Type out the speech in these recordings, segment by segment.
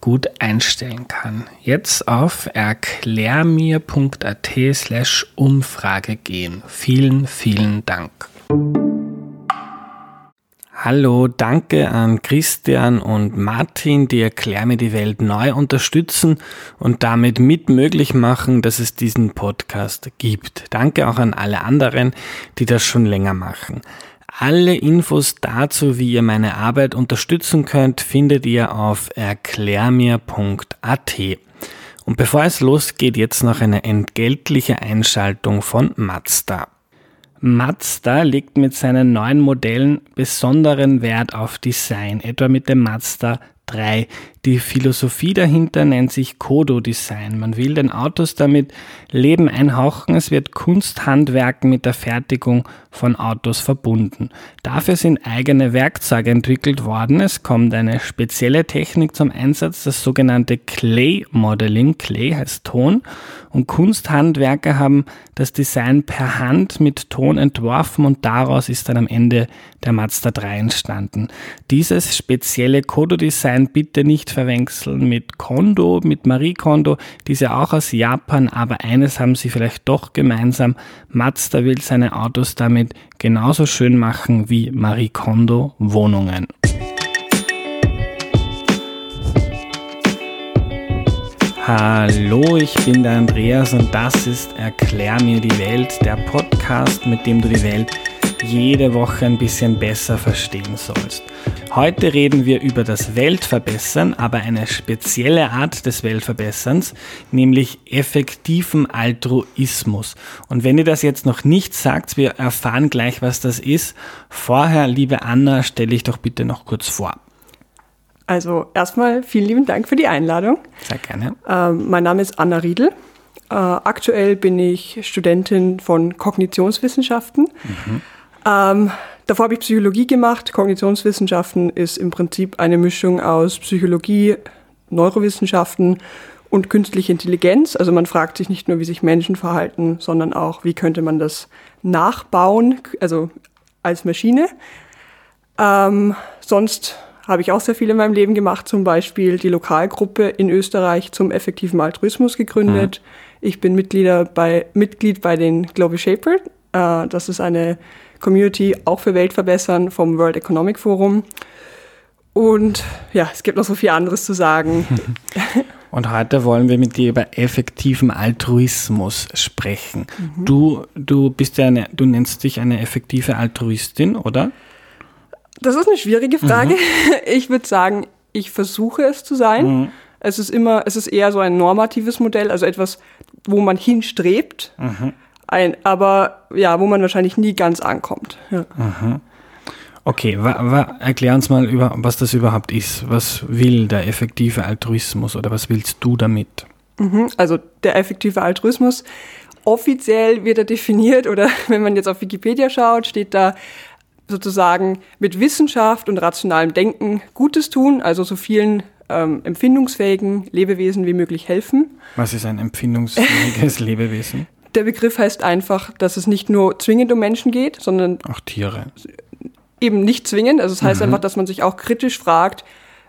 gut einstellen kann. Jetzt auf erklärmir.at slash Umfrage gehen. Vielen, vielen Dank. Hallo, danke an Christian und Martin, die Erklär mir die Welt neu unterstützen und damit mitmöglich machen, dass es diesen Podcast gibt. Danke auch an alle anderen, die das schon länger machen. Alle Infos dazu, wie ihr meine Arbeit unterstützen könnt, findet ihr auf erklärmir.at. Und bevor es losgeht, jetzt noch eine entgeltliche Einschaltung von Mazda. Mazda legt mit seinen neuen Modellen besonderen Wert auf Design, etwa mit dem Mazda 3. Die Philosophie dahinter nennt sich Kodo-Design. Man will den Autos damit Leben einhauchen. Es wird Kunsthandwerken mit der Fertigung von Autos verbunden. Dafür sind eigene Werkzeuge entwickelt worden. Es kommt eine spezielle Technik zum Einsatz, das sogenannte Clay Modeling. Clay heißt Ton. Und Kunsthandwerker haben das Design per Hand mit Ton entworfen und daraus ist dann am Ende der Mazda 3 entstanden. Dieses spezielle Kodo-Design bitte nicht verwechseln mit Kondo, mit Marie Kondo, die ist ja auch aus Japan, aber eines haben sie vielleicht doch gemeinsam. Mazda will seine Autos damit genauso schön machen wie Marie Kondo Wohnungen. Hallo, ich bin der Andreas und das ist Erklär mir die Welt, der Podcast, mit dem du die Welt jede Woche ein bisschen besser verstehen sollst. Heute reden wir über das Weltverbessern, aber eine spezielle Art des Weltverbesserns, nämlich effektiven Altruismus. Und wenn ihr das jetzt noch nicht sagt, wir erfahren gleich, was das ist. Vorher, liebe Anna, stelle ich doch bitte noch kurz vor. Also erstmal vielen lieben Dank für die Einladung. Sehr gerne. Ähm, mein Name ist Anna Riedel. Äh, aktuell bin ich Studentin von Kognitionswissenschaften. Mhm. Ähm, Davor habe ich Psychologie gemacht. Kognitionswissenschaften ist im Prinzip eine Mischung aus Psychologie, Neurowissenschaften und künstliche Intelligenz. Also man fragt sich nicht nur, wie sich Menschen verhalten, sondern auch, wie könnte man das nachbauen, also als Maschine. Ähm, sonst habe ich auch sehr viel in meinem Leben gemacht, zum Beispiel die Lokalgruppe in Österreich zum effektiven Altruismus gegründet. Mhm. Ich bin Mitglieder bei, Mitglied bei den Global Shaper. Äh, das ist eine Community auch für Weltverbessern vom World Economic Forum. Und ja, es gibt noch so viel anderes zu sagen. Und heute wollen wir mit dir über effektiven Altruismus sprechen. Mhm. Du, du bist ja eine, du nennst dich eine effektive Altruistin, oder? Das ist eine schwierige Frage. Mhm. Ich würde sagen, ich versuche es zu sein. Mhm. Es ist immer, es ist eher so ein normatives Modell, also etwas, wo man hinstrebt. Mhm ein, aber ja, wo man wahrscheinlich nie ganz ankommt. Ja. Okay, wa, wa, erklär uns mal, über, was das überhaupt ist. Was will der effektive Altruismus oder was willst du damit? Mhm, also der effektive Altruismus, offiziell wird er definiert oder wenn man jetzt auf Wikipedia schaut, steht da sozusagen mit Wissenschaft und rationalem Denken Gutes tun, also so vielen ähm, empfindungsfähigen Lebewesen wie möglich helfen. Was ist ein empfindungsfähiges Lebewesen? Der Begriff heißt einfach, dass es nicht nur zwingend um Menschen geht, sondern auch Tiere. Eben nicht zwingend. Also es das heißt mhm. einfach, dass man sich auch kritisch fragt,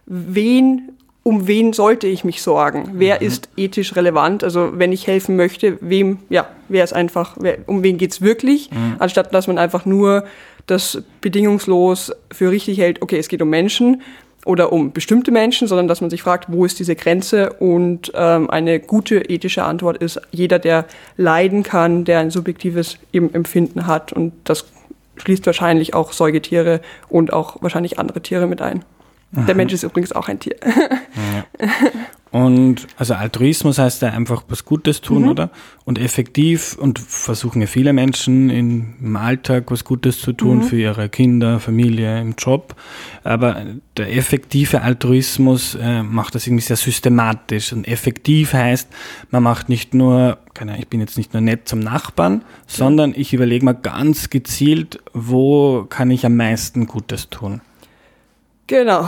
wen, um wen sollte ich mich sorgen? Wer mhm. ist ethisch relevant? Also wenn ich helfen möchte, wem, ja, wer ist einfach, wer, um wen geht's wirklich? Mhm. Anstatt dass man einfach nur das bedingungslos für richtig hält, okay, es geht um Menschen, oder um bestimmte Menschen, sondern dass man sich fragt, wo ist diese Grenze? Und ähm, eine gute ethische Antwort ist, jeder, der leiden kann, der ein subjektives Empfinden hat. Und das schließt wahrscheinlich auch Säugetiere und auch wahrscheinlich andere Tiere mit ein. Der Mensch ist übrigens auch ein Tier. Ja. Und also Altruismus heißt ja einfach was Gutes tun, mhm. oder? Und effektiv und versuchen ja viele Menschen im Alltag was Gutes zu tun mhm. für ihre Kinder, Familie, im Job. Aber der effektive Altruismus äh, macht das irgendwie sehr systematisch. Und effektiv heißt, man macht nicht nur, keine Ahnung, ich bin jetzt nicht nur nett zum Nachbarn, sondern ich überlege mal ganz gezielt, wo kann ich am meisten Gutes tun. Genau.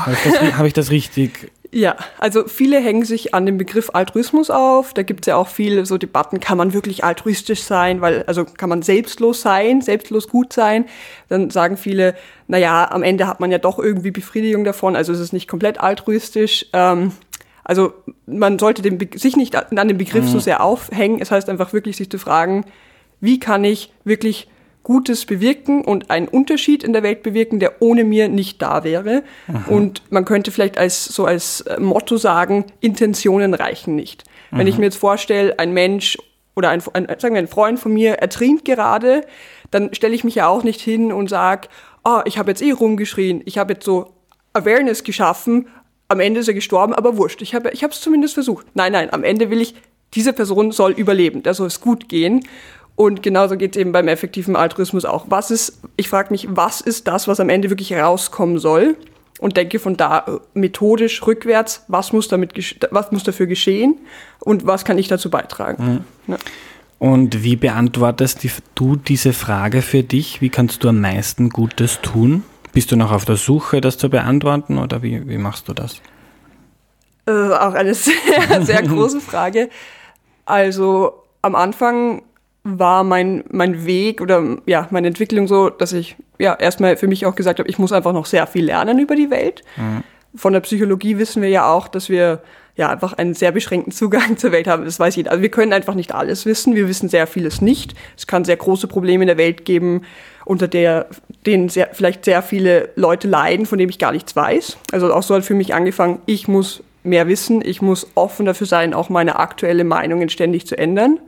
Habe ich, das, richtig ja, also viele hängen sich an dem Begriff Altruismus auf. Da gibt es ja auch viele so Debatten, kann man wirklich altruistisch sein, weil, also kann man selbstlos sein, selbstlos gut sein. Dann sagen viele, na ja, am Ende hat man ja doch irgendwie Befriedigung davon, also es ist nicht komplett altruistisch. Ähm, also man sollte dem, sich nicht an dem Begriff mhm. so sehr aufhängen. Es heißt einfach wirklich, sich zu fragen, wie kann ich wirklich Gutes bewirken und einen Unterschied in der Welt bewirken, der ohne mir nicht da wäre. Aha. Und man könnte vielleicht als so als äh, Motto sagen, Intentionen reichen nicht. Aha. Wenn ich mir jetzt vorstelle, ein Mensch oder ein, ein, sagen wir, ein Freund von mir ertrinkt gerade, dann stelle ich mich ja auch nicht hin und sage, ah, oh, ich habe jetzt eh rumgeschrien, ich habe jetzt so Awareness geschaffen, am Ende ist er gestorben, aber wurscht, ich habe ich es zumindest versucht. Nein, nein, am Ende will ich, diese Person soll überleben, der soll es gut gehen. Und genauso geht es eben beim effektiven Altruismus auch. Was ist, ich frage mich, was ist das, was am Ende wirklich rauskommen soll? Und denke von da äh, methodisch rückwärts, was muss, damit, was muss dafür geschehen und was kann ich dazu beitragen? Mhm. Ja. Und wie beantwortest du diese Frage für dich? Wie kannst du am meisten Gutes tun? Bist du noch auf der Suche, das zu beantworten oder wie, wie machst du das? Äh, auch eine sehr, sehr große Frage. Also am Anfang war mein, mein Weg oder ja, meine Entwicklung so, dass ich ja erstmal für mich auch gesagt habe, ich muss einfach noch sehr viel lernen über die Welt. Mhm. Von der Psychologie wissen wir ja auch, dass wir ja einfach einen sehr beschränkten Zugang zur Welt haben. Das weiß jeder. Also wir können einfach nicht alles wissen. Wir wissen sehr vieles nicht. Es kann sehr große Probleme in der Welt geben, unter der, denen sehr, vielleicht sehr viele Leute leiden, von denen ich gar nichts weiß. Also auch so hat für mich angefangen, ich muss mehr wissen. Ich muss offen dafür sein, auch meine aktuelle Meinungen ständig zu ändern.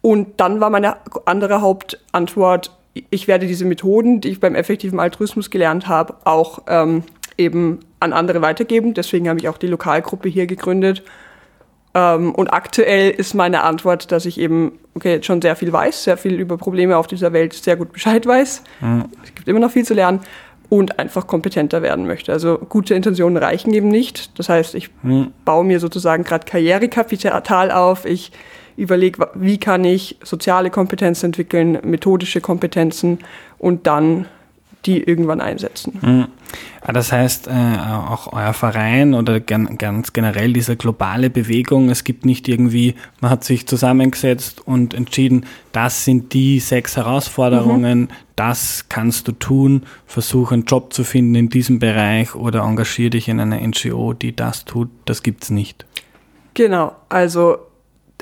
Und dann war meine andere Hauptantwort, ich werde diese Methoden, die ich beim effektiven Altruismus gelernt habe, auch ähm, eben an andere weitergeben. Deswegen habe ich auch die Lokalgruppe hier gegründet. Ähm, und aktuell ist meine Antwort, dass ich eben, okay, schon sehr viel weiß, sehr viel über Probleme auf dieser Welt sehr gut Bescheid weiß. Mhm. Es gibt immer noch viel zu lernen und einfach kompetenter werden möchte. Also gute Intentionen reichen eben nicht. Das heißt, ich mhm. baue mir sozusagen gerade Karrierekapital auf. Ich überlege, wie kann ich soziale Kompetenzen entwickeln, methodische Kompetenzen und dann die irgendwann einsetzen. Mhm. Das heißt, äh, auch euer Verein oder ganz generell diese globale Bewegung, es gibt nicht irgendwie, man hat sich zusammengesetzt und entschieden, das sind die sechs Herausforderungen, mhm. das kannst du tun, versuche einen Job zu finden in diesem Bereich oder engagiere dich in einer NGO, die das tut, das gibt es nicht. Genau, also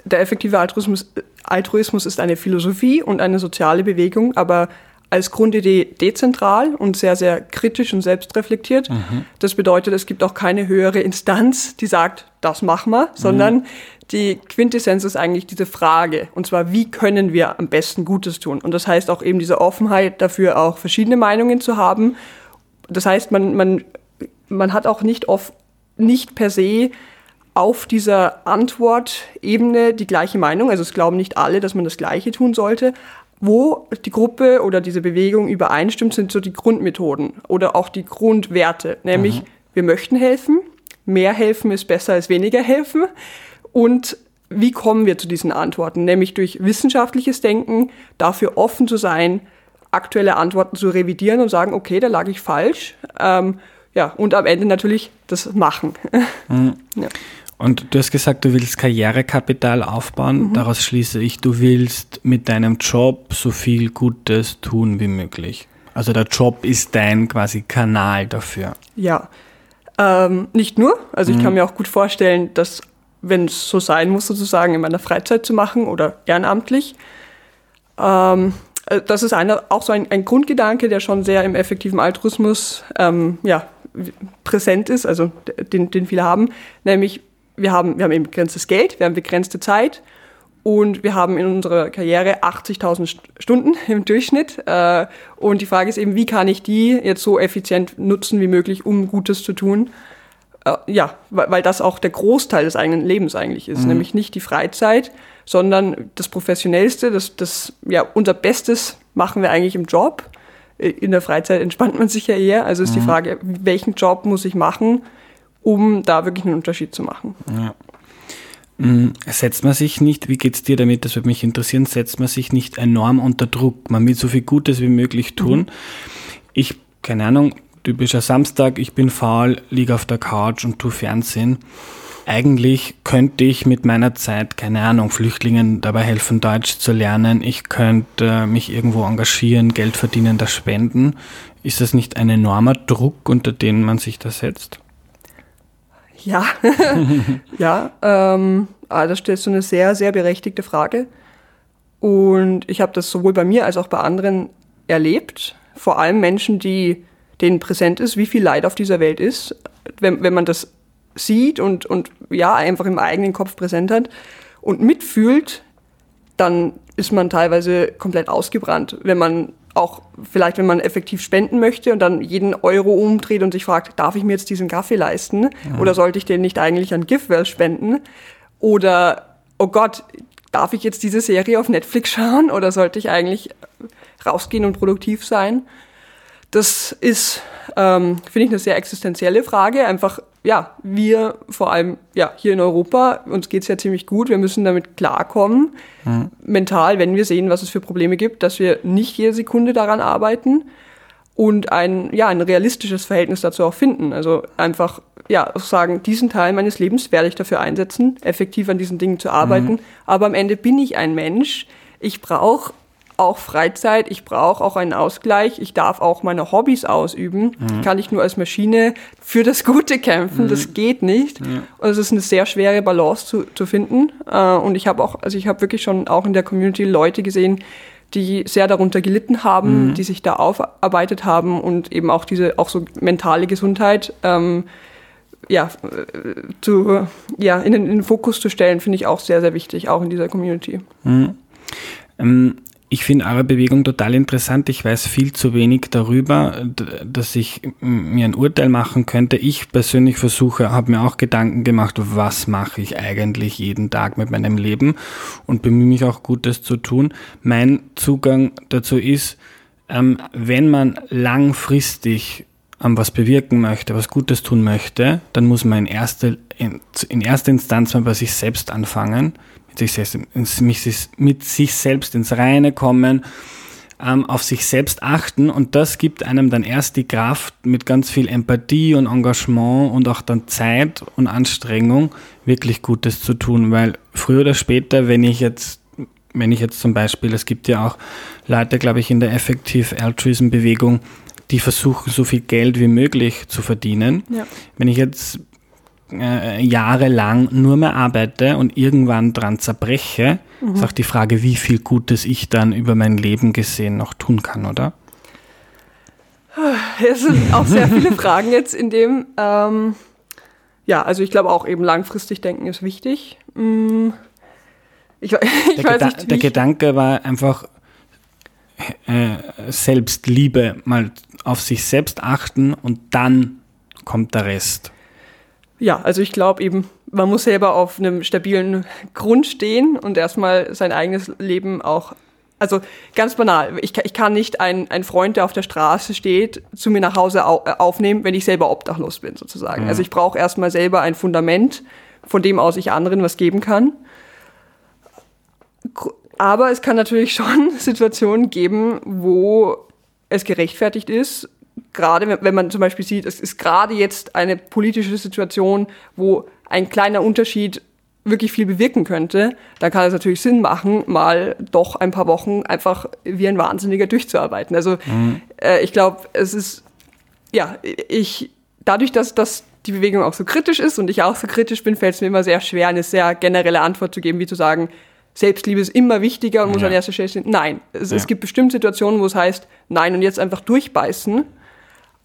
der effektive Altruismus, Altruismus ist eine Philosophie und eine soziale Bewegung, aber als Grundidee dezentral und sehr, sehr kritisch und selbstreflektiert. Mhm. Das bedeutet, es gibt auch keine höhere Instanz, die sagt, das machen wir, sondern mhm. die Quintessenz ist eigentlich diese Frage. Und zwar, wie können wir am besten Gutes tun? Und das heißt auch eben diese Offenheit dafür, auch verschiedene Meinungen zu haben. Das heißt, man, man, man hat auch nicht oft, nicht per se auf dieser Antwortebene die gleiche Meinung. Also es glauben nicht alle, dass man das Gleiche tun sollte. Wo die Gruppe oder diese Bewegung übereinstimmt, sind so die Grundmethoden oder auch die Grundwerte. Nämlich, mhm. wir möchten helfen, mehr helfen ist besser als weniger helfen. Und wie kommen wir zu diesen Antworten? Nämlich durch wissenschaftliches Denken, dafür offen zu sein, aktuelle Antworten zu revidieren und sagen, okay, da lag ich falsch. Ähm, ja, und am Ende natürlich das Machen. Mhm. Ja. Und du hast gesagt, du willst Karrierekapital aufbauen. Mhm. Daraus schließe ich, du willst mit deinem Job so viel Gutes tun wie möglich. Also der Job ist dein quasi Kanal dafür. Ja, ähm, nicht nur. Also ich mhm. kann mir auch gut vorstellen, dass wenn es so sein muss, sozusagen in meiner Freizeit zu machen oder ehrenamtlich. Ähm, äh, das ist eine, auch so ein, ein, Grundgedanke, der schon sehr im effektiven Altruismus ähm, ja, präsent ist, also den, den viele haben, nämlich wir haben, wir haben eben begrenztes Geld, wir haben begrenzte Zeit und wir haben in unserer Karriere 80.000 Stunden im Durchschnitt. Äh, und die Frage ist eben, wie kann ich die jetzt so effizient nutzen wie möglich, um Gutes zu tun? Äh, ja, weil das auch der Großteil des eigenen Lebens eigentlich ist, mhm. nämlich nicht die Freizeit, sondern das Professionellste, das, das, ja, unser Bestes machen wir eigentlich im Job. Äh, in der Freizeit entspannt man sich ja eher. Also ist mhm. die Frage, welchen Job muss ich machen, um da wirklich einen Unterschied zu machen. Ja. Mm, setzt man sich nicht, wie geht es dir damit, das würde mich interessieren, setzt man sich nicht enorm unter Druck? Man will so viel Gutes wie möglich tun. Mhm. Ich, keine Ahnung, typischer Samstag, ich bin faul, liege auf der Couch und tu Fernsehen. Eigentlich könnte ich mit meiner Zeit, keine Ahnung, Flüchtlingen dabei helfen, Deutsch zu lernen. Ich könnte mich irgendwo engagieren, Geld verdienen, das spenden. Ist das nicht ein enormer Druck, unter den man sich da setzt? Ja, ja, ähm, ah, das stellst du eine sehr, sehr berechtigte Frage. Und ich habe das sowohl bei mir als auch bei anderen erlebt. Vor allem Menschen, die denen präsent ist, wie viel Leid auf dieser Welt ist, wenn, wenn man das sieht und, und ja, einfach im eigenen Kopf präsent hat und mitfühlt, dann ist man teilweise komplett ausgebrannt, wenn man auch vielleicht, wenn man effektiv spenden möchte und dann jeden Euro umdreht und sich fragt, darf ich mir jetzt diesen Kaffee leisten ja. oder sollte ich den nicht eigentlich an GiveWell spenden? Oder, oh Gott, darf ich jetzt diese Serie auf Netflix schauen oder sollte ich eigentlich rausgehen und produktiv sein? Das ist, ähm, finde ich, eine sehr existenzielle Frage. Einfach, ja, wir vor allem ja, hier in Europa, uns geht es ja ziemlich gut. Wir müssen damit klarkommen, mhm. mental, wenn wir sehen, was es für Probleme gibt, dass wir nicht jede Sekunde daran arbeiten und ein, ja, ein realistisches Verhältnis dazu auch finden. Also einfach ja, sagen, diesen Teil meines Lebens werde ich dafür einsetzen, effektiv an diesen Dingen zu arbeiten. Mhm. Aber am Ende bin ich ein Mensch. Ich brauche auch Freizeit, ich brauche auch einen Ausgleich, ich darf auch meine Hobbys ausüben. Mhm. Kann ich nur als Maschine für das Gute kämpfen, mhm. das geht nicht. Ja. Und es ist eine sehr schwere Balance zu, zu finden. Äh, und ich habe auch, also ich habe wirklich schon auch in der Community Leute gesehen, die sehr darunter gelitten haben, mhm. die sich da aufarbeitet haben und eben auch diese, auch so mentale Gesundheit, ähm, ja, äh, zu, ja, in den, in den Fokus zu stellen, finde ich auch sehr, sehr wichtig, auch in dieser Community. Mhm. Ähm, ich finde eure Bewegung total interessant. Ich weiß viel zu wenig darüber, dass ich mir ein Urteil machen könnte. Ich persönlich versuche, habe mir auch Gedanken gemacht, was mache ich eigentlich jeden Tag mit meinem Leben und bemühe mich auch Gutes zu tun. Mein Zugang dazu ist, ähm, wenn man langfristig ähm, was bewirken möchte, was Gutes tun möchte, dann muss man in erster, in, in erster Instanz mal bei sich selbst anfangen sich selbst, mit sich selbst ins Reine kommen, ähm, auf sich selbst achten und das gibt einem dann erst die Kraft, mit ganz viel Empathie und Engagement und auch dann Zeit und Anstrengung wirklich Gutes zu tun, weil früher oder später, wenn ich jetzt wenn ich jetzt zum Beispiel, es gibt ja auch Leute, glaube ich, in der Effective Altruism Bewegung, die versuchen, so viel Geld wie möglich zu verdienen. Ja. Wenn ich jetzt äh, jahrelang nur mehr arbeite und irgendwann dran zerbreche, mhm. ist auch die Frage, wie viel Gutes ich dann über mein Leben gesehen noch tun kann, oder? Es sind auch sehr viele Fragen jetzt in dem. Ähm, ja, also ich glaube auch eben langfristig denken ist wichtig. Mm, ich, ich der, weiß nicht, der Gedanke war einfach äh, Selbstliebe, mal auf sich selbst achten und dann kommt der Rest ja, also ich glaube eben, man muss selber auf einem stabilen Grund stehen und erstmal sein eigenes Leben auch. Also ganz banal, ich, ich kann nicht einen, einen Freund, der auf der Straße steht, zu mir nach Hause au, äh, aufnehmen, wenn ich selber obdachlos bin, sozusagen. Mhm. Also ich brauche erstmal selber ein Fundament, von dem aus ich anderen was geben kann. Aber es kann natürlich schon Situationen geben, wo es gerechtfertigt ist, gerade wenn man zum Beispiel sieht, es ist gerade jetzt eine politische Situation, wo ein kleiner Unterschied wirklich viel bewirken könnte, dann kann es natürlich Sinn machen, mal doch ein paar Wochen einfach wie ein Wahnsinniger durchzuarbeiten. Also mhm. äh, ich glaube, es ist, ja, ich, dadurch, dass, dass die Bewegung auch so kritisch ist und ich auch so kritisch bin, fällt es mir immer sehr schwer, eine sehr generelle Antwort zu geben, wie zu sagen, Selbstliebe ist immer wichtiger und muss ja. an erster Stelle stehen. Nein, es, ja. es gibt bestimmte Situationen, wo es heißt, nein und jetzt einfach durchbeißen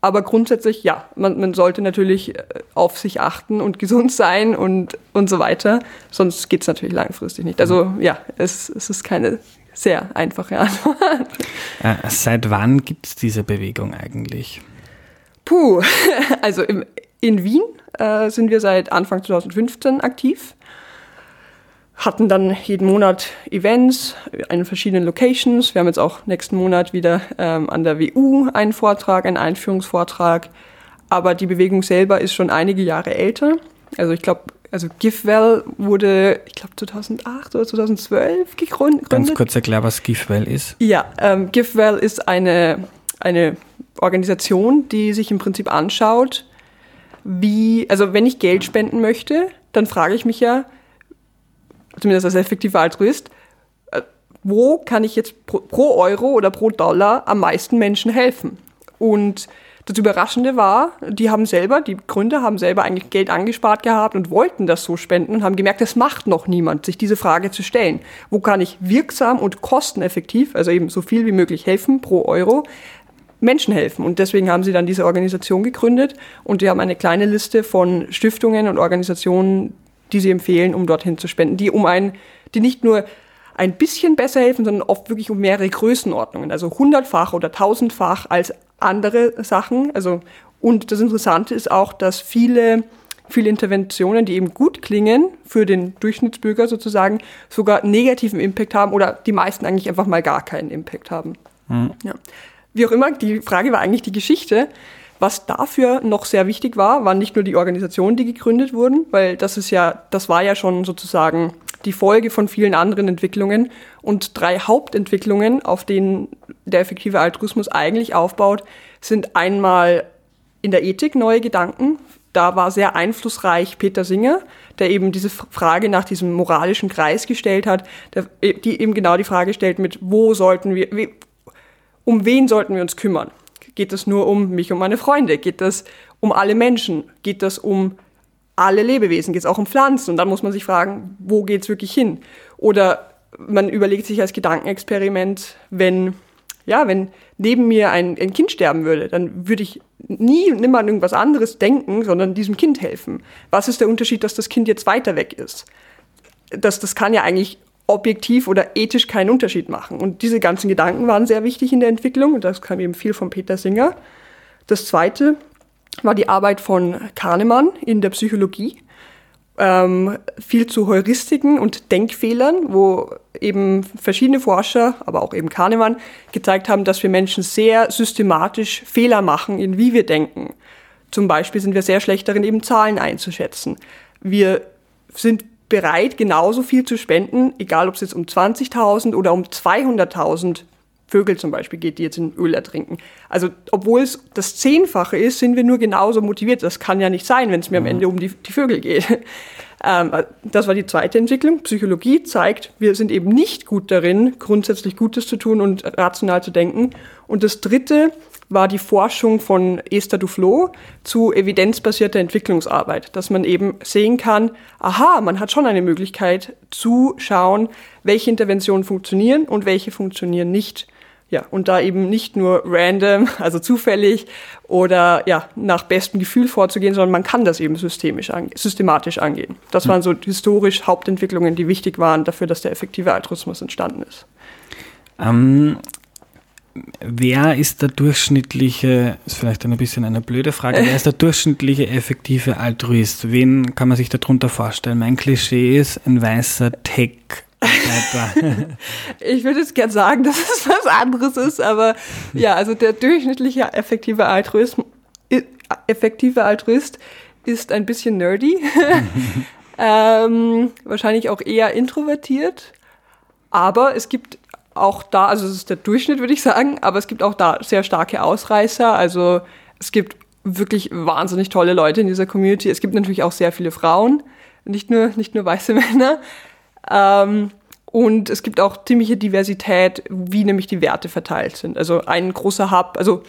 Aber grundsätzlich, ja, man, man sollte natürlich äh, auf sich achten und gesund sein und, und so weiter. Sonst geht es natürlich langfristig nicht. Also ja, es, es ist keine sehr einfache Antwort. Äh, seit wann gibt es diese Bewegung eigentlich? Puh, also im, in Wien äh, sind wir seit Anfang 2015 aktiv hatten dann jeden Monat Events in verschiedenen Locations. Wir haben jetzt auch nächsten Monat wieder ähm, an der WU einen Vortrag, einen Einführungsvortrag. Aber die Bewegung selber ist schon einige Jahre älter. Also ich glaube, also GiveWell wurde, ich glaube 2008 oder 2012 gegründet. Ganz kurz erklären, was GiveWell ist. Ja, ähm, GiveWell ist eine, eine Organisation, die sich im Prinzip anschaut, wie, also wenn ich Geld spenden möchte, dann frage ich mich ja, zumindest als effektiver Altruist, äh, wo kann ich jetzt pro, pro, Euro oder pro Dollar am meisten Menschen helfen? Und das Überraschende war, die haben selber, die Gründer haben selber eigentlich Geld angespart gehabt und wollten das so spenden und haben gemerkt, das macht noch niemand, sich diese Frage zu stellen. Wo kann ich wirksam und kosteneffektiv, also eben so viel wie möglich helfen pro Euro, Menschen helfen. Und deswegen haben sie dann diese Organisation gegründet und die haben eine kleine Liste von Stiftungen und Organisationen, die sie empfehlen, um dorthin zu spenden, die um ein, die nicht nur ein bisschen besser helfen, sondern oft wirklich um mehrere Größenordnungen, also hundertfach oder tausendfach als andere Sachen. Also und das Interessante ist auch, dass viele viele Interventionen, die eben gut klingen für den Durchschnittsbürger sozusagen, sogar negativen Impact haben oder die meisten eigentlich einfach mal gar keinen Impact haben. Mhm. Ja. Wie auch immer, die Frage war eigentlich die Geschichte. Was dafür noch sehr wichtig war, waren nicht nur die Organisationen, die gegründet wurden, weil das ist ja, das war ja schon sozusagen die Folge von vielen anderen Entwicklungen und drei Hauptentwicklungen, auf denen der effektive Altruismus eigentlich aufbaut, sind einmal in der Ethik neue Gedanken. Da war sehr einflussreich Peter Singer, der eben diese Frage nach diesem moralischen Kreis gestellt hat, der, die eben genau die Frage stellt mit, wo sollten wir, um wen sollten wir uns kümmern? Geht es nur um mich und meine Freunde? Geht es um alle Menschen? Geht es um alle Lebewesen? Geht es auch um Pflanzen? Und dann muss man sich fragen, wo geht es wirklich hin? Oder man überlegt sich als Gedankenexperiment, wenn, ja, wenn neben mir ein, ein Kind sterben würde, dann würde ich nie nimmer an irgendwas anderes denken, sondern diesem Kind helfen. Was ist der Unterschied, dass das Kind jetzt weiter weg ist? Das, das kann ja eigentlich objektiv oder ethisch keinen Unterschied machen. Und diese ganzen Gedanken waren sehr wichtig in der Entwicklung und das kam eben viel von Peter Singer. Das zweite war die Arbeit von Kahnemann in der Psychologie. Ähm, viel zu Heuristiken und Denkfehlern, wo eben verschiedene Forscher, aber auch eben Kahnemann, gezeigt haben, dass wir Menschen sehr systematisch Fehler machen, in wie wir denken. Zum Beispiel sind wir sehr schlecht darin, eben Zahlen einzuschätzen. Wir sind bereit, genauso viel zu spenden, egal ob es jetzt um 20.000 oder um 200.000 Vögel zum Beispiel geht, die jetzt in Öl ertrinken. Also obwohl es das Zehnfache ist, sind wir nur genauso motiviert. Das kann ja nicht sein, wenn es mir mhm. am Ende um die, die Vögel geht. Ähm, das war die zweite Entwicklung. Psychologie zeigt, wir sind eben nicht gut darin, grundsätzlich Gutes zu tun und rational zu denken. Und das dritte war die Forschung von Esther Duflo zu evidenzbasierter Entwicklungsarbeit, dass man eben sehen kann, aha, man hat schon eine Möglichkeit zu schauen, welche Interventionen funktionieren und welche funktionieren nicht. Ja, und da eben nicht nur random, also zufällig oder ja, nach bestem Gefühl vorzugehen, sondern man kann das eben systemisch ange systematisch angehen. Das waren so historisch Hauptentwicklungen, die wichtig waren dafür, dass der effektive Altruismus entstanden ist. Ähm, wer ist der durchschnittliche, ist vielleicht ein bisschen eine blöde Frage, wer ist der durchschnittliche effektive Altruist? Wen kann man sich darunter vorstellen? Mein Klischee ist ein weißer Tech. Ich würde jetzt gern sagen, dass es was anderes ist, aber ja, also der durchschnittliche effektive Altruist, effektive Altruist ist ein bisschen nerdy, ähm, wahrscheinlich auch eher introvertiert, aber es gibt auch da, also es ist der Durchschnitt, würde ich sagen, aber es gibt auch da sehr starke Ausreißer. Also es gibt wirklich wahnsinnig tolle Leute in dieser Community. Es gibt natürlich auch sehr viele Frauen, nicht nur, nicht nur weiße Männer. Ähm, und es gibt auch ziemliche Diversität, wie nämlich die Werte verteilt sind. Also ein großer Hub, also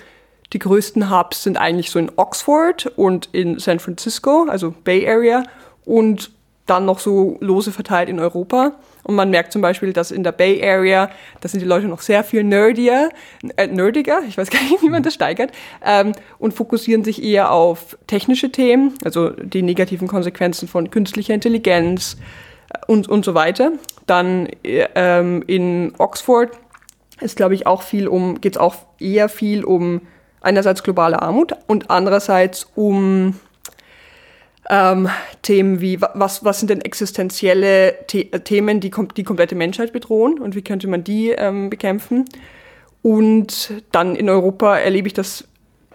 die größten Hubs sind eigentlich so in Oxford und in San Francisco, also Bay Area. Und dann noch so lose verteilt in Europa. Und man merkt zum Beispiel, dass in der Bay Area, da sind die Leute noch sehr viel nerdier, äh, nerdiger, ich weiß gar nicht, wie man das steigert, ähm, und fokussieren sich eher auf technische Themen, also die negativen Konsequenzen von künstlicher Intelligenz und, und so weiter. Dann äh, ähm, in Oxford ist, glaube ich, auch viel um, geht es auch eher viel um einerseits globale Armut und andererseits um ähm, Themen wie, was, was sind denn existenzielle The Themen, die kom die komplette Menschheit bedrohen und wie könnte man die ähm, bekämpfen. Und dann in Europa erlebe ich das,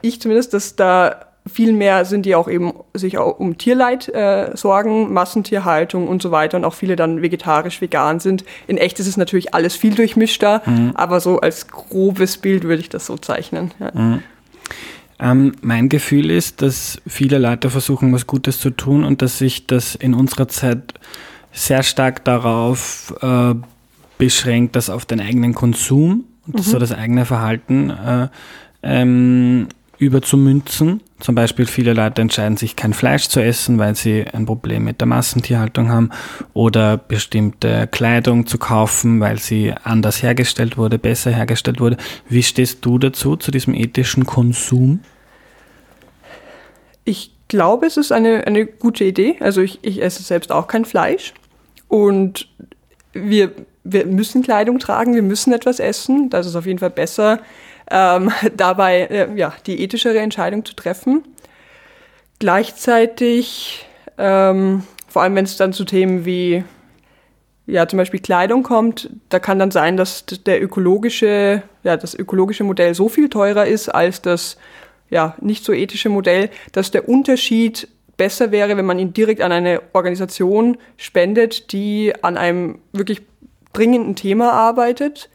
ich zumindest, dass da viel mehr sind, die auch eben sich auch um Tierleid äh, sorgen, Massentierhaltung und so weiter und auch viele dann vegetarisch, vegan sind. In echt ist es natürlich alles viel durchmischter, mhm. aber so als grobes Bild würde ich das so zeichnen. Ja. Mhm. Ähm, mein Gefühl ist, dass viele Leute versuchen, was Gutes zu tun und dass sich das in unserer Zeit sehr stark darauf äh, beschränkt, dass auf den eigenen Konsum und mhm. so das eigene Verhalten äh, ähm, überzumünzen. Zum Beispiel viele Leute entscheiden sich kein Fleisch zu essen, weil sie ein Problem mit der Massentierhaltung haben oder bestimmte Kleidung zu kaufen, weil sie anders hergestellt wurde, besser hergestellt wurde. Wie stehst du dazu, zu diesem ethischen Konsum? Ich glaube, es ist eine, eine gute Idee. Also ich, ich esse selbst auch kein Fleisch und wir, wir müssen Kleidung tragen, wir müssen etwas essen. Das ist auf jeden Fall besser, ähm, dabei äh, ja, die ethischere Entscheidung zu treffen. Gleichzeitig, ähm, vor allem wenn es dann zu Themen wie ja, zum Beispiel Kleidung kommt, da kann dann sein, dass der ökologische, ja, das ökologische Modell so viel teurer ist als das ja, nicht so ethische Modell, dass der Unterschied besser wäre, wenn man ihn direkt an eine Organisation spendet, die an einem wirklich dringenden Thema arbeitet.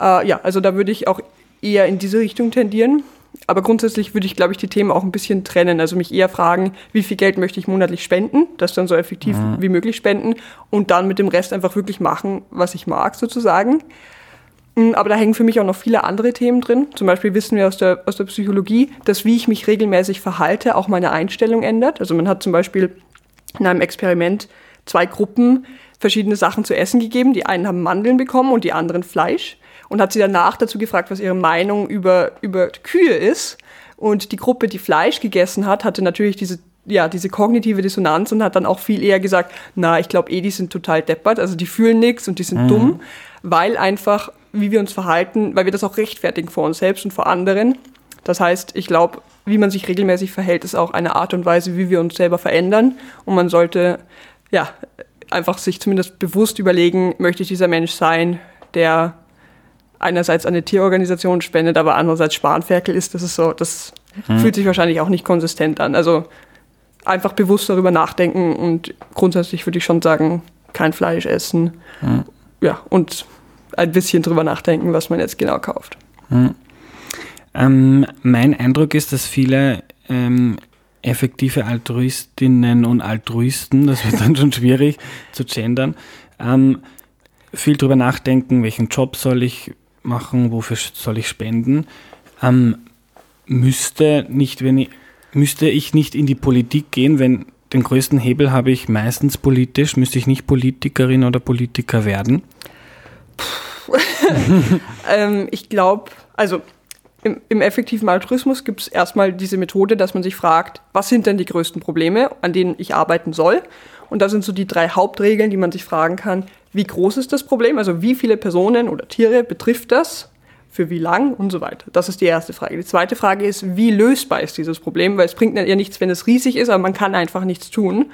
Äh, ja, also da würde ich auch eher in diese Richtung tendieren. Aber grundsätzlich würde ich, glaube ich, die Themen auch ein bisschen trennen. Also mich eher fragen, wie viel Geld möchte ich monatlich spenden, das dann so effektiv mhm. wie möglich spenden und dann mit dem Rest einfach wirklich machen, was ich mag, sozusagen. Mm, aber da hängen für mich auch noch viele andere Themen drin. Zum Beispiel wissen wir aus der, aus der Psychologie, dass wie ich mich regelmäßig verhalte, auch meine Einstellung ändert. Also man hat zum Beispiel in einem Experiment zwei Gruppen verschiedene Sachen zu essen gegeben. Die einen haben Mandeln bekommen und die anderen Fleisch und hat sie danach dazu gefragt, was ihre Meinung über, über Kühe ist. Und die Gruppe, die Fleisch gegessen hat, hatte natürlich diese ja, diese kognitive Dissonanz und hat dann auch viel eher gesagt, na, ich glaube eh, die sind total deppert, also die fühlen nichts und die sind mhm. dumm, weil einfach, wie wir uns verhalten, weil wir das auch rechtfertigen vor uns selbst und vor anderen. Das heißt, ich glaube, wie man sich regelmäßig verhält, ist auch eine Art und Weise, wie wir uns selber verändern. Und man sollte, ja, einfach sich zumindest bewusst überlegen, möchte ich dieser Mensch sein, der einerseits eine Tierorganisation spendet, aber andererseits Spanferkel ist, das ist so, das hm. fühlt sich wahrscheinlich auch nicht konsistent an. Also einfach bewusst darüber nachdenken und grundsätzlich würde ich schon sagen, kein Fleisch essen. Hm. Ja, und ein bisschen drüber nachdenken, was man jetzt genau kauft. Hm. Ähm, mein Eindruck ist, dass viele ähm, effektive Altruistinnen und Altruisten, das wird dann schon schwierig zu gendern, ähm, viel drüber nachdenken, welchen Job soll ich machen, wofür soll ich spenden, ähm, müsste, nicht, wenn ich, müsste ich nicht in die Politik gehen, wenn den größten Hebel habe ich meistens politisch, müsste ich nicht Politikerin oder Politiker werden? ähm, ich glaube, also im, im, effektiven Altruismus gibt es erstmal diese Methode, dass man sich fragt, was sind denn die größten Probleme, an denen ich arbeiten soll? Und da sind so die drei Hauptregeln, die man sich fragen kann wie groß ist das Problem, also wie viele Personen oder Tiere betrifft das, für wie lang und so weiter. Das ist die erste Frage. Die zweite Frage ist, wie lösbar ist dieses Problem, weil es bringt ja nichts, wenn es riesig ist, aber man kann einfach nichts tun.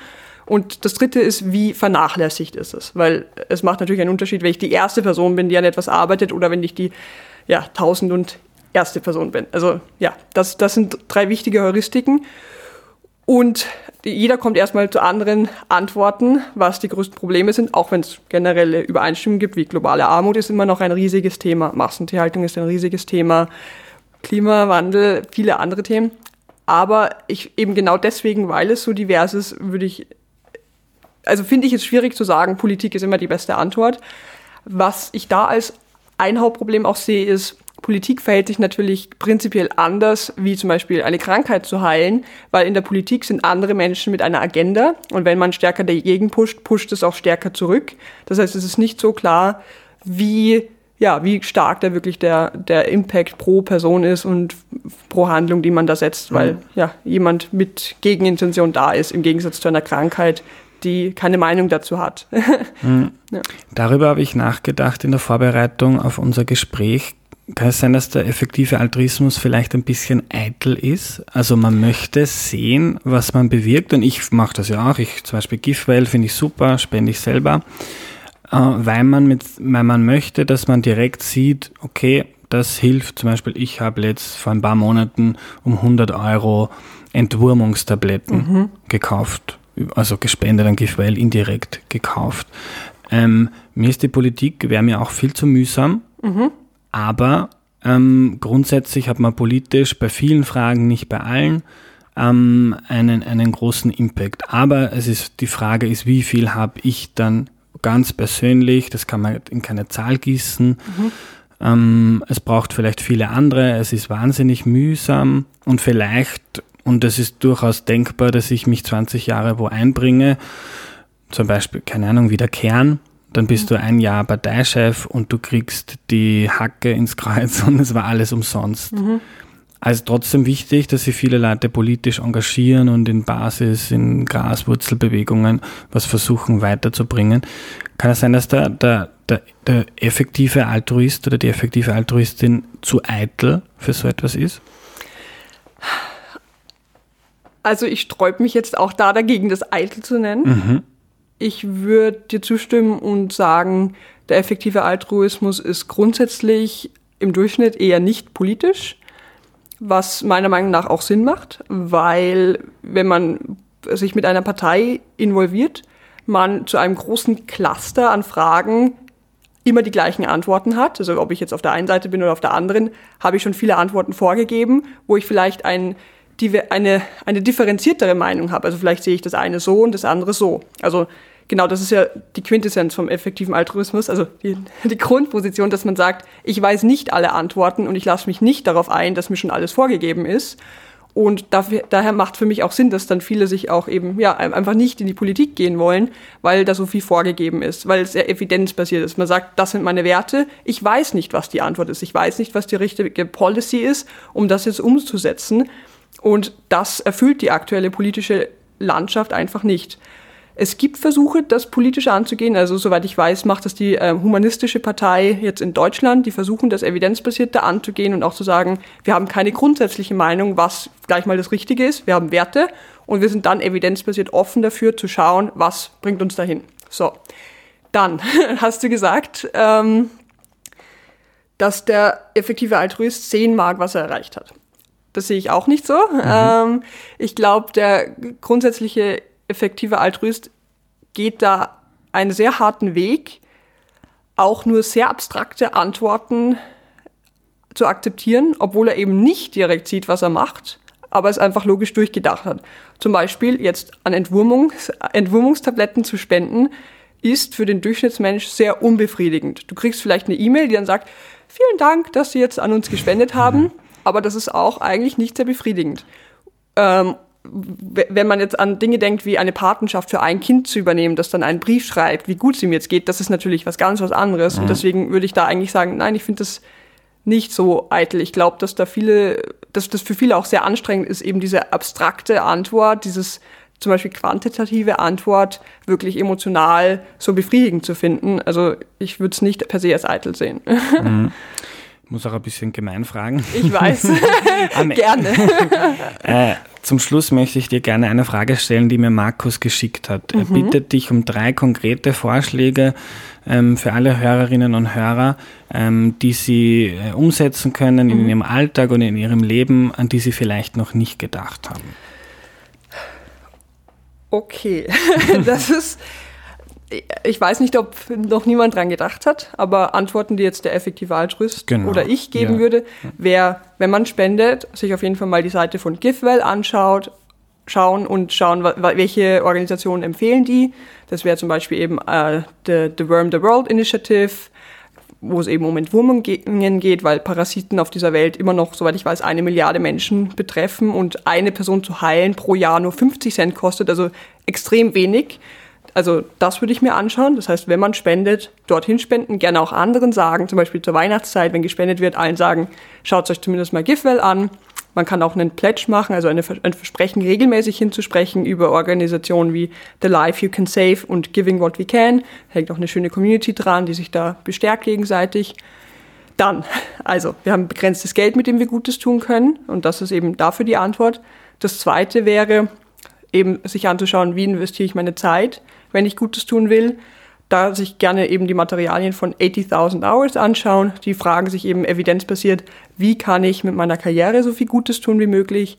Und das dritte ist, wie vernachlässigt ist es? Weil es macht natürlich einen Unterschied, wenn ich die erste Person bin, die an etwas arbeitet, oder wenn ich die ja, tausend und erste Person bin. Also ja, das, das sind drei wichtige Heuristiken. Und jeder kommt erstmal zu anderen Antworten, was die größten Probleme sind, auch wenn es generelle Übereinstimmungen gibt, wie globale Armut ist immer noch ein riesiges Thema, Massentierhaltung ist ein riesiges Thema, Klimawandel, viele andere Themen. Aber ich eben genau deswegen, weil es so divers ist, würde ich, also finde ich es schwierig zu sagen, Politik ist immer die beste Antwort. Was ich da als ein Hauptproblem auch sehe, ist, Politik verhält sich natürlich prinzipiell anders, wie zum Beispiel eine Krankheit zu heilen, weil in der Politik sind andere Menschen mit einer Agenda und wenn man stärker dagegen pusht, pusht es auch stärker zurück. Das heißt, es ist nicht so klar, wie ja, wie stark da wirklich der, der Impact pro Person ist und pro Handlung, die man da setzt, weil mhm. ja jemand mit Gegenintention da ist, im Gegensatz zu einer Krankheit, die keine Meinung dazu hat. mhm. ja. Darüber habe ich nachgedacht in der Vorbereitung auf unser Gespräch. Kann es sein, dass der effektive Altruismus vielleicht ein bisschen eitel ist? Also man möchte sehen, was man bewirkt und ich mache das ja auch. Ich zum Beispiel Giftwell finde ich super, spende ich selber. Äh, weil man mit, weil man möchte, dass man direkt sieht, okay, das hilft. Zum Beispiel, ich habe jetzt vor ein paar Monaten um 100 Euro Entwurmungstabletten mhm. gekauft, also gespendet an Giftwell indirekt gekauft. Ähm, mir ist die Politik, wäre mir auch viel zu mühsam, mhm. aber ähm, grundsätzlich hat man politisch bei vielen Fragen, nicht bei allen, ähm, einen, einen großen Impact. Aber es ist, die Frage ist, wie viel habe ich dann ganz persönlich, das kann man in keine Zahl gießen. Mhm. Ähm, es braucht vielleicht viele andere, es ist wahnsinnig mühsam und vielleicht, und es ist durchaus denkbar, dass ich mich 20 Jahre wo einbringe, zum Beispiel, keine Ahnung, wie der Kern, dann bist du ein Jahr Parteichef und du kriegst die Hacke ins Kreuz und es war alles umsonst. Mhm. Also trotzdem wichtig, dass sich viele Leute politisch engagieren und in Basis, in Graswurzelbewegungen was versuchen weiterzubringen. Kann es sein, dass der, der, der, der effektive Altruist oder die effektive Altruistin zu eitel für so etwas ist? Also ich sträube mich jetzt auch da dagegen, das eitel zu nennen. Mhm. Ich würde dir zustimmen und sagen, der effektive Altruismus ist grundsätzlich im Durchschnitt eher nicht politisch was meiner Meinung nach auch Sinn macht, weil wenn man sich mit einer Partei involviert, man zu einem großen Cluster an Fragen immer die gleichen Antworten hat. Also ob ich jetzt auf der einen Seite bin oder auf der anderen, habe ich schon viele Antworten vorgegeben, wo ich vielleicht ein, eine, eine differenziertere Meinung habe. Also vielleicht sehe ich das eine so und das andere so. Also genau, das ist ja die Quintessenz vom effektiven Altruismus, also die, die Grundposition, dass man sagt, ich weiß nicht alle Antworten und ich lasse mich nicht darauf ein, dass mir schon alles vorgegeben ist. Und dafür, daher macht für mich auch Sinn, dass dann viele sich auch eben ja einfach nicht in die Politik gehen wollen, weil da so viel vorgegeben ist, weil es sehr evidenzbasiert ist. Man sagt, das sind meine Werte. Ich weiß nicht, was die Antwort ist. Ich weiß nicht, was die richtige Policy ist, um das jetzt umzusetzen. Und das erfüllt die aktuelle politische Landschaft einfach nicht. Es gibt Versuche, das politisch anzugehen. Also soweit ich weiß, macht das die äh, humanistische Partei jetzt in Deutschland. Die versuchen, das evidenzbasierte anzugehen und auch zu sagen, wir haben keine grundsätzliche Meinung, was gleich mal das Richtige ist. Wir haben Werte und wir sind dann evidenzbasiert offen dafür zu schauen, was bringt uns dahin. So, dann hast du gesagt, ähm, dass der effektive Altruist sehen mag, was er erreicht hat. Das sehe ich auch nicht so. Mhm. Ähm, ich glaube, der grundsätzliche effektiver Altruist geht da einen sehr harten Weg, auch nur sehr abstrakte Antworten zu akzeptieren, obwohl er eben nicht direkt sieht, was er macht, aber es einfach logisch durchgedacht hat. Zum Beispiel jetzt an Entwurmungs Entwurmungstabletten zu spenden, ist für den Durchschnittsmensch sehr unbefriedigend. Du kriegst vielleicht eine E-Mail, die dann sagt, vielen Dank, dass Sie jetzt an uns gespendet haben, aber das ist auch eigentlich nicht sehr befriedigend. Ähm, wenn man jetzt an Dinge denkt, wie eine Patenschaft für ein Kind zu übernehmen, das dann einen Brief schreibt, wie gut es ihm jetzt geht, das ist natürlich was ganz was anderes. Mhm. Und deswegen würde ich da eigentlich sagen, nein, ich finde das nicht so eitel. Ich glaube, dass da viele, dass das für viele auch sehr anstrengend ist, eben diese abstrakte Antwort, dieses zum Beispiel quantitative Antwort wirklich emotional so befriedigend zu finden. Also ich würde es nicht per se als eitel sehen. Mhm. Ich muss auch ein bisschen gemein fragen. Ich weiß. Gerne. äh, zum Schluss möchte ich dir gerne eine Frage stellen, die mir Markus geschickt hat. Mhm. Er bittet dich um drei konkrete Vorschläge ähm, für alle Hörerinnen und Hörer, ähm, die sie äh, umsetzen können mhm. in ihrem Alltag und in ihrem Leben, an die sie vielleicht noch nicht gedacht haben. Okay, das ist ich weiß nicht, ob noch niemand dran gedacht hat, aber Antworten, die jetzt der effektive Altruist genau. oder ich geben ja. würde, wäre, wenn man spendet, sich auf jeden Fall mal die Seite von GiveWell anschaut, schauen und schauen, welche Organisationen empfehlen die. Das wäre zum Beispiel eben äh, the, the Worm the World Initiative, wo es eben um Entwurmungen geht, weil Parasiten auf dieser Welt immer noch, soweit ich weiß, eine Milliarde Menschen betreffen und eine Person zu heilen pro Jahr nur 50 Cent kostet, also extrem wenig. Also das würde ich mir anschauen. Das heißt, wenn man spendet, dorthin spenden, gerne auch anderen sagen, zum Beispiel zur Weihnachtszeit, wenn gespendet wird, allen sagen, schaut euch zumindest mal GiveWell an. Man kann auch einen Pledge machen, also eine, ein Versprechen regelmäßig hinzusprechen über Organisationen wie The Life You Can Save und Giving What We Can. Hängt auch eine schöne Community dran, die sich da bestärkt gegenseitig. Dann, also, wir haben begrenztes Geld, mit dem wir Gutes tun können. Und das ist eben dafür die Antwort. Das zweite wäre, eben sich anzuschauen, wie investiere ich meine Zeit, wenn ich Gutes tun will da sich gerne eben die Materialien von 80.000 Hours anschauen. Die fragen sich eben evidenzbasiert, wie kann ich mit meiner Karriere so viel Gutes tun wie möglich.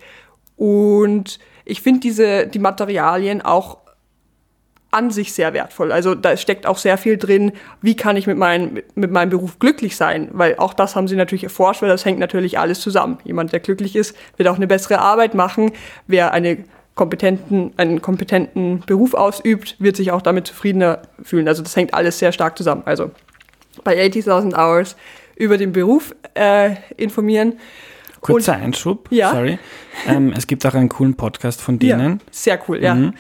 Und ich finde diese, die Materialien auch an sich sehr wertvoll. Also da steckt auch sehr viel drin, wie kann ich mit, mein, mit meinem Beruf glücklich sein, weil auch das haben sie natürlich erforscht, weil das hängt natürlich alles zusammen. Jemand, der glücklich ist, wird auch eine bessere Arbeit machen. Wer eine kompetenten, einen kompetenten Beruf ausübt, wird sich auch damit zufriedener fühlen. Also das hängt alles sehr stark zusammen. Also bei 80.000 Hours über den Beruf äh, informieren. Kurzer Und, Einschub, ja? sorry. Ähm, es gibt auch einen coolen Podcast von denen. Ja, sehr cool, ja. Mhm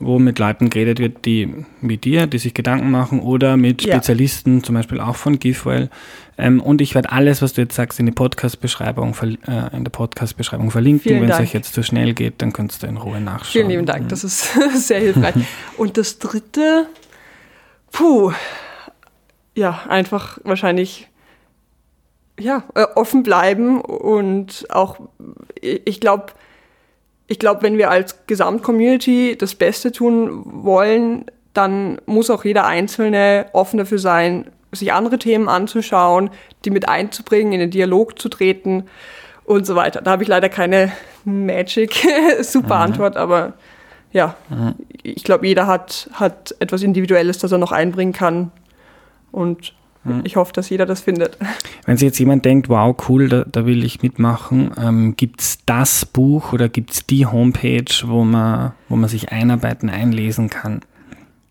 wo mit Leuten geredet wird, die mit dir, die sich Gedanken machen oder mit Spezialisten, ja. zum Beispiel auch von GiveWell. Ähm, und ich werde alles, was du jetzt sagst, in die Podcast-Beschreibung, äh, in der Podcast-Beschreibung verlinken. Wenn es euch jetzt zu schnell geht, dann könntest du in Ruhe nachschauen. Vielen lieben Dank, das ist sehr hilfreich. und das dritte, puh, ja, einfach wahrscheinlich ja, äh, offen bleiben und auch, ich glaube, ich glaube, wenn wir als Gesamtcommunity das Beste tun wollen, dann muss auch jeder Einzelne offen dafür sein, sich andere Themen anzuschauen, die mit einzubringen, in den Dialog zu treten und so weiter. Da habe ich leider keine Magic-Super-Antwort, mhm. aber ja, mhm. ich glaube, jeder hat, hat etwas Individuelles, das er noch einbringen kann. Und hm. Ich hoffe, dass jeder das findet. Wenn sich jetzt jemand denkt, wow, cool, da, da will ich mitmachen, ähm, gibt es das Buch oder gibt es die Homepage, wo man, wo man sich einarbeiten, einlesen kann?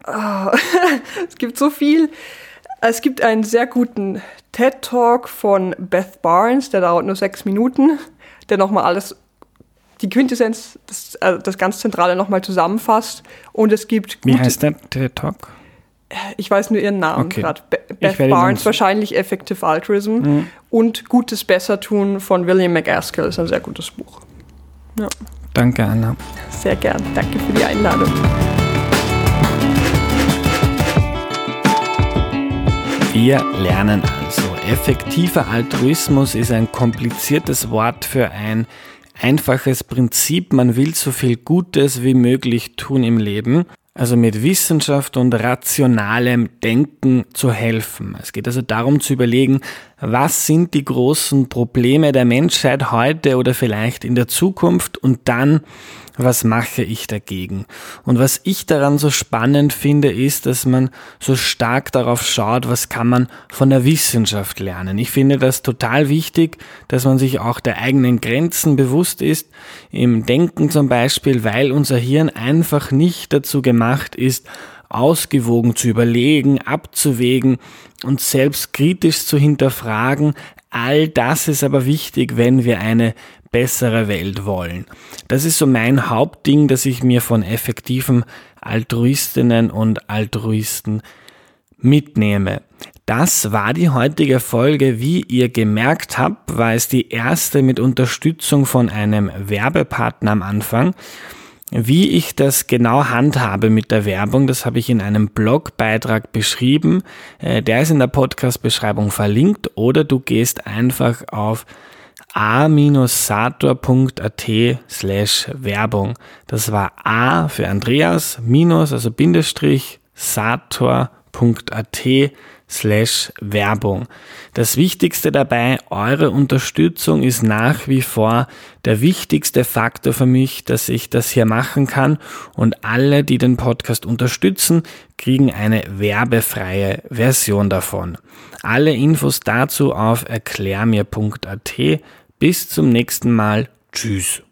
Oh, es gibt so viel. Es gibt einen sehr guten TED-Talk von Beth Barnes, der dauert nur sechs Minuten, der nochmal alles, die Quintessenz, das, also das ganz Zentrale nochmal zusammenfasst. Und es gibt. Wie heißt der TED-Talk? ich weiß nur ihren Namen okay. gerade. Beth Barnes, wahrscheinlich Effective Altruism mhm. und Gutes Bessertun von William McAskill ist ein sehr gutes Buch. Ja. Danke, Anna. Sehr gern. Danke für die Einladung. Wir lernen also, effektiver Altruismus ist ein kompliziertes Wort für ein einfaches Prinzip. Man will so viel Gutes wie möglich tun im Leben also mit Wissenschaft und rationalem Denken zu helfen. Es geht also darum zu überlegen, was sind die großen Probleme der Menschheit heute oder vielleicht in der Zukunft und dann was mache ich dagegen? Und was ich daran so spannend finde, ist, dass man so stark darauf schaut, was kann man von der Wissenschaft lernen. Ich finde das total wichtig, dass man sich auch der eigenen Grenzen bewusst ist, im Denken zum Beispiel, weil unser Hirn einfach nicht dazu gemacht ist, ausgewogen zu überlegen, abzuwägen und selbst kritisch zu hinterfragen. All das ist aber wichtig, wenn wir eine bessere Welt wollen. Das ist so mein Hauptding, das ich mir von effektiven Altruistinnen und Altruisten mitnehme. Das war die heutige Folge. Wie ihr gemerkt habt, war es die erste mit Unterstützung von einem Werbepartner am Anfang. Wie ich das genau handhabe mit der Werbung, das habe ich in einem Blogbeitrag beschrieben. Äh, der ist in der Podcast-Beschreibung verlinkt oder du gehst einfach auf a-sator.at slash Werbung. Das war A für Andreas, minus, also Bindestrich, sator.at slash Werbung. Das Wichtigste dabei, eure Unterstützung ist nach wie vor der wichtigste Faktor für mich, dass ich das hier machen kann und alle, die den Podcast unterstützen, kriegen eine werbefreie Version davon. Alle Infos dazu auf erklärmir.at. Bis zum nächsten Mal. Tschüss.